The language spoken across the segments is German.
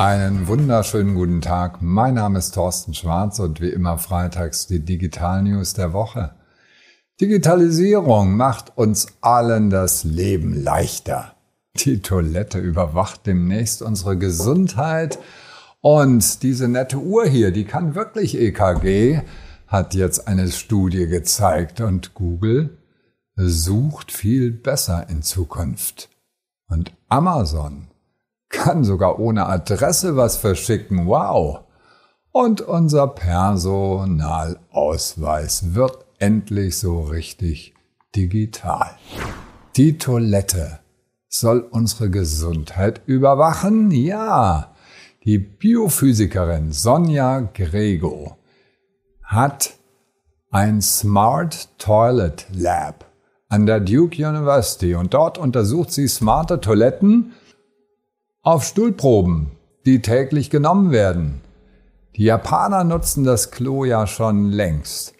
Einen wunderschönen guten Tag. Mein Name ist Thorsten Schwarz und wie immer freitags die Digital News der Woche. Digitalisierung macht uns allen das Leben leichter. Die Toilette überwacht demnächst unsere Gesundheit und diese nette Uhr hier, die kann wirklich EKG, hat jetzt eine Studie gezeigt und Google sucht viel besser in Zukunft. Und Amazon kann sogar ohne Adresse was verschicken. Wow! Und unser Personalausweis wird endlich so richtig digital. Die Toilette soll unsere Gesundheit überwachen? Ja. Die Biophysikerin Sonja Grego hat ein Smart Toilet Lab an der Duke University und dort untersucht sie smarte Toiletten auf Stuhlproben, die täglich genommen werden. Die Japaner nutzen das Klo ja schon längst,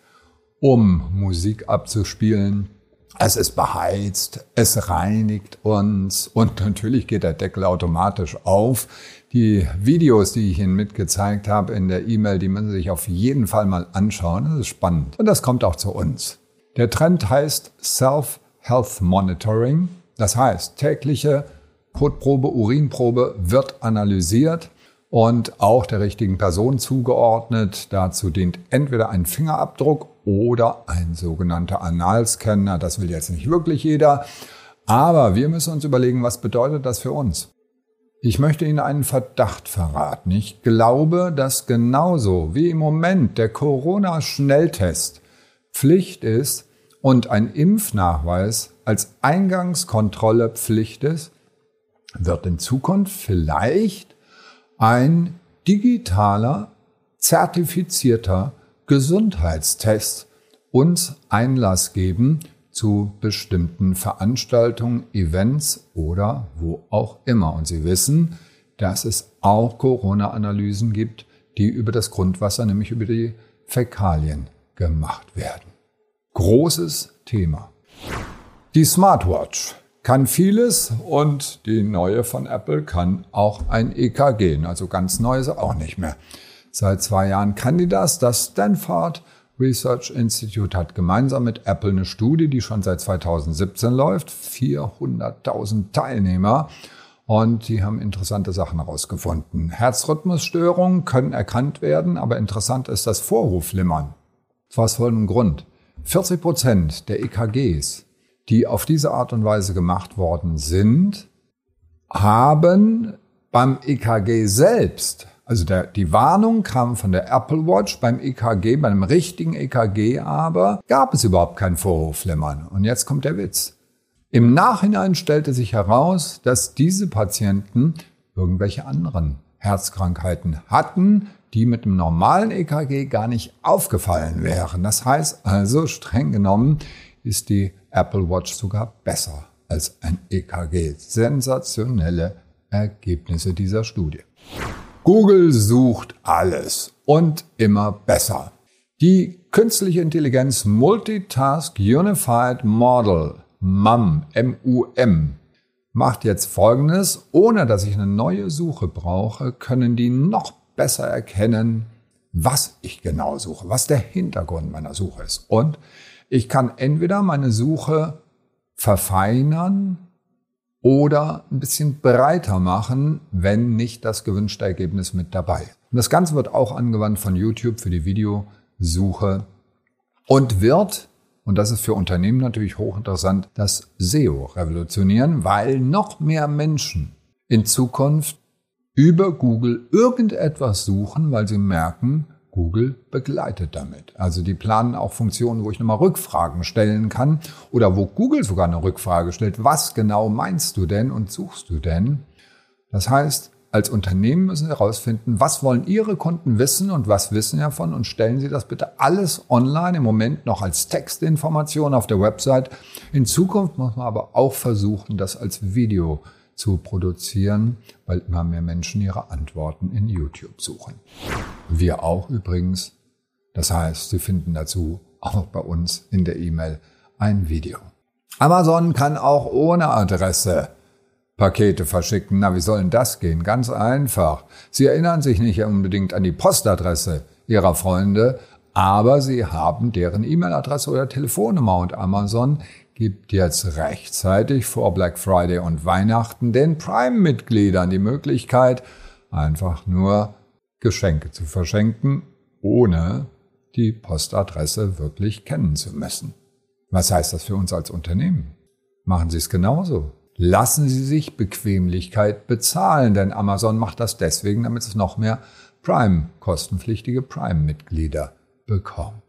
um Musik abzuspielen. Es ist beheizt, es reinigt uns und natürlich geht der Deckel automatisch auf. Die Videos, die ich Ihnen mitgezeigt habe in der E-Mail, die müssen Sie sich auf jeden Fall mal anschauen. Das ist spannend. Und das kommt auch zu uns. Der Trend heißt Self-Health Monitoring. Das heißt tägliche Kotprobe, Urinprobe wird analysiert und auch der richtigen Person zugeordnet. Dazu dient entweder ein Fingerabdruck oder ein sogenannter Analscanner. Das will jetzt nicht wirklich jeder. Aber wir müssen uns überlegen, was bedeutet das für uns? Ich möchte Ihnen einen Verdacht verraten. Ich glaube, dass genauso wie im Moment der Corona-Schnelltest Pflicht ist und ein Impfnachweis als Eingangskontrolle Pflicht ist, wird in Zukunft vielleicht ein digitaler, zertifizierter Gesundheitstest uns Einlass geben zu bestimmten Veranstaltungen, Events oder wo auch immer. Und Sie wissen, dass es auch Corona-Analysen gibt, die über das Grundwasser, nämlich über die Fäkalien gemacht werden. Großes Thema. Die Smartwatch kann vieles und die neue von Apple kann auch ein EKG, also ganz neu ist auch nicht mehr. Seit zwei Jahren kann die das. Das Stanford Research Institute hat gemeinsam mit Apple eine Studie, die schon seit 2017 läuft, 400.000 Teilnehmer und die haben interessante Sachen herausgefunden. Herzrhythmusstörungen können erkannt werden, aber interessant ist das Vorhofflimmern. Was folgendem Grund. 40 Prozent der EKGs die auf diese Art und Weise gemacht worden sind, haben beim EKG selbst, also der, die Warnung kam von der Apple Watch beim EKG, bei einem richtigen EKG aber, gab es überhaupt kein Vorhofflimmern. Und jetzt kommt der Witz. Im Nachhinein stellte sich heraus, dass diese Patienten irgendwelche anderen Herzkrankheiten hatten, die mit dem normalen EKG gar nicht aufgefallen wären. Das heißt also, streng genommen, ist die Apple Watch sogar besser als ein EKG. Sensationelle Ergebnisse dieser Studie. Google sucht alles und immer besser. Die künstliche Intelligenz Multitask Unified Model, MUM, M-U-M, macht jetzt Folgendes. Ohne dass ich eine neue Suche brauche, können die noch besser erkennen, was ich genau suche, was der Hintergrund meiner Suche ist. Und ich kann entweder meine Suche verfeinern oder ein bisschen breiter machen, wenn nicht das gewünschte Ergebnis mit dabei. Und das Ganze wird auch angewandt von YouTube für die Videosuche und wird, und das ist für Unternehmen natürlich hochinteressant, das SEO revolutionieren, weil noch mehr Menschen in Zukunft über Google irgendetwas suchen, weil sie merken, Google begleitet damit. Also die planen auch Funktionen, wo ich nochmal Rückfragen stellen kann oder wo Google sogar eine Rückfrage stellt. Was genau meinst du denn und suchst du denn? Das heißt, als Unternehmen müssen Sie herausfinden, was wollen Ihre Kunden wissen und was wissen Sie davon und stellen Sie das bitte alles online im Moment noch als Textinformation auf der Website. In Zukunft muss man aber auch versuchen, das als Video zu produzieren, weil immer mehr Menschen ihre Antworten in YouTube suchen. Wir auch übrigens. Das heißt, Sie finden dazu auch bei uns in der E-Mail ein Video. Amazon kann auch ohne Adresse Pakete verschicken. Na, wie soll denn das gehen? Ganz einfach. Sie erinnern sich nicht unbedingt an die Postadresse Ihrer Freunde, aber Sie haben deren E-Mail-Adresse oder Telefonnummer und Amazon gibt jetzt rechtzeitig vor Black Friday und Weihnachten den Prime-Mitgliedern die Möglichkeit, einfach nur Geschenke zu verschenken, ohne die Postadresse wirklich kennen zu müssen. Was heißt das für uns als Unternehmen? Machen Sie es genauso. Lassen Sie sich Bequemlichkeit bezahlen, denn Amazon macht das deswegen, damit es noch mehr Prime, kostenpflichtige Prime-Mitglieder bekommen.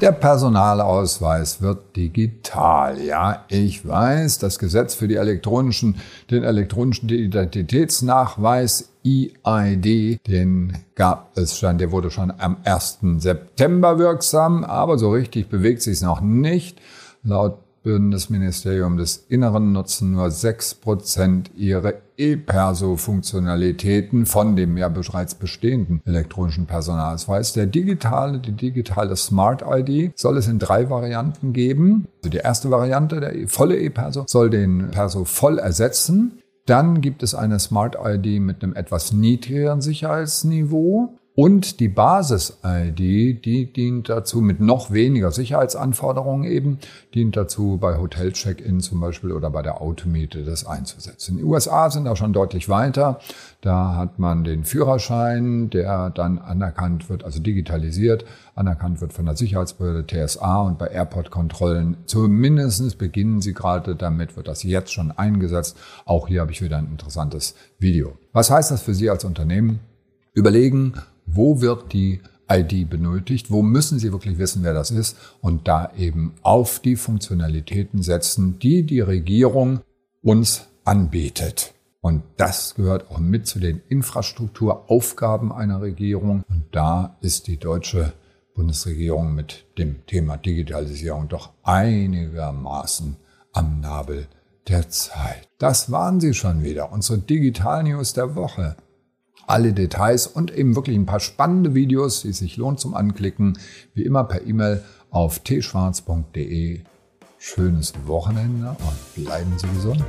Der Personalausweis wird digital. Ja, ich weiß, das Gesetz für die elektronischen, den elektronischen Identitätsnachweis EID, den gab es schon, der wurde schon am 1. September wirksam, aber so richtig bewegt sich es noch nicht. Laut Bundesministerium des Inneren nutzen nur 6% ihre E-Perso-Funktionalitäten von dem ja bereits bestehenden elektronischen Personalausweis. Der digitale, die digitale Smart ID soll es in drei Varianten geben. Also die erste Variante, der volle E-Perso, soll den Perso voll ersetzen. Dann gibt es eine Smart ID mit einem etwas niedrigeren Sicherheitsniveau. Und die Basis-ID, die dient dazu mit noch weniger Sicherheitsanforderungen eben, dient dazu bei Hotel-Check-In zum Beispiel oder bei der Automiete das einzusetzen. Die USA sind da schon deutlich weiter. Da hat man den Führerschein, der dann anerkannt wird, also digitalisiert, anerkannt wird von der Sicherheitsbehörde TSA und bei Airport-Kontrollen. Zumindest beginnen sie gerade damit, wird das jetzt schon eingesetzt. Auch hier habe ich wieder ein interessantes Video. Was heißt das für Sie als Unternehmen? Überlegen, wo wird die ID benötigt, wo müssen Sie wirklich wissen, wer das ist und da eben auf die Funktionalitäten setzen, die die Regierung uns anbietet. Und das gehört auch mit zu den Infrastrukturaufgaben einer Regierung. Und da ist die deutsche Bundesregierung mit dem Thema Digitalisierung doch einigermaßen am Nabel der Zeit. Das waren sie schon wieder, unsere Digital News der Woche alle Details und eben wirklich ein paar spannende Videos, die sich lohnt zum Anklicken, wie immer per E-Mail auf tschwarz.de. Schönes Wochenende und bleiben Sie gesund.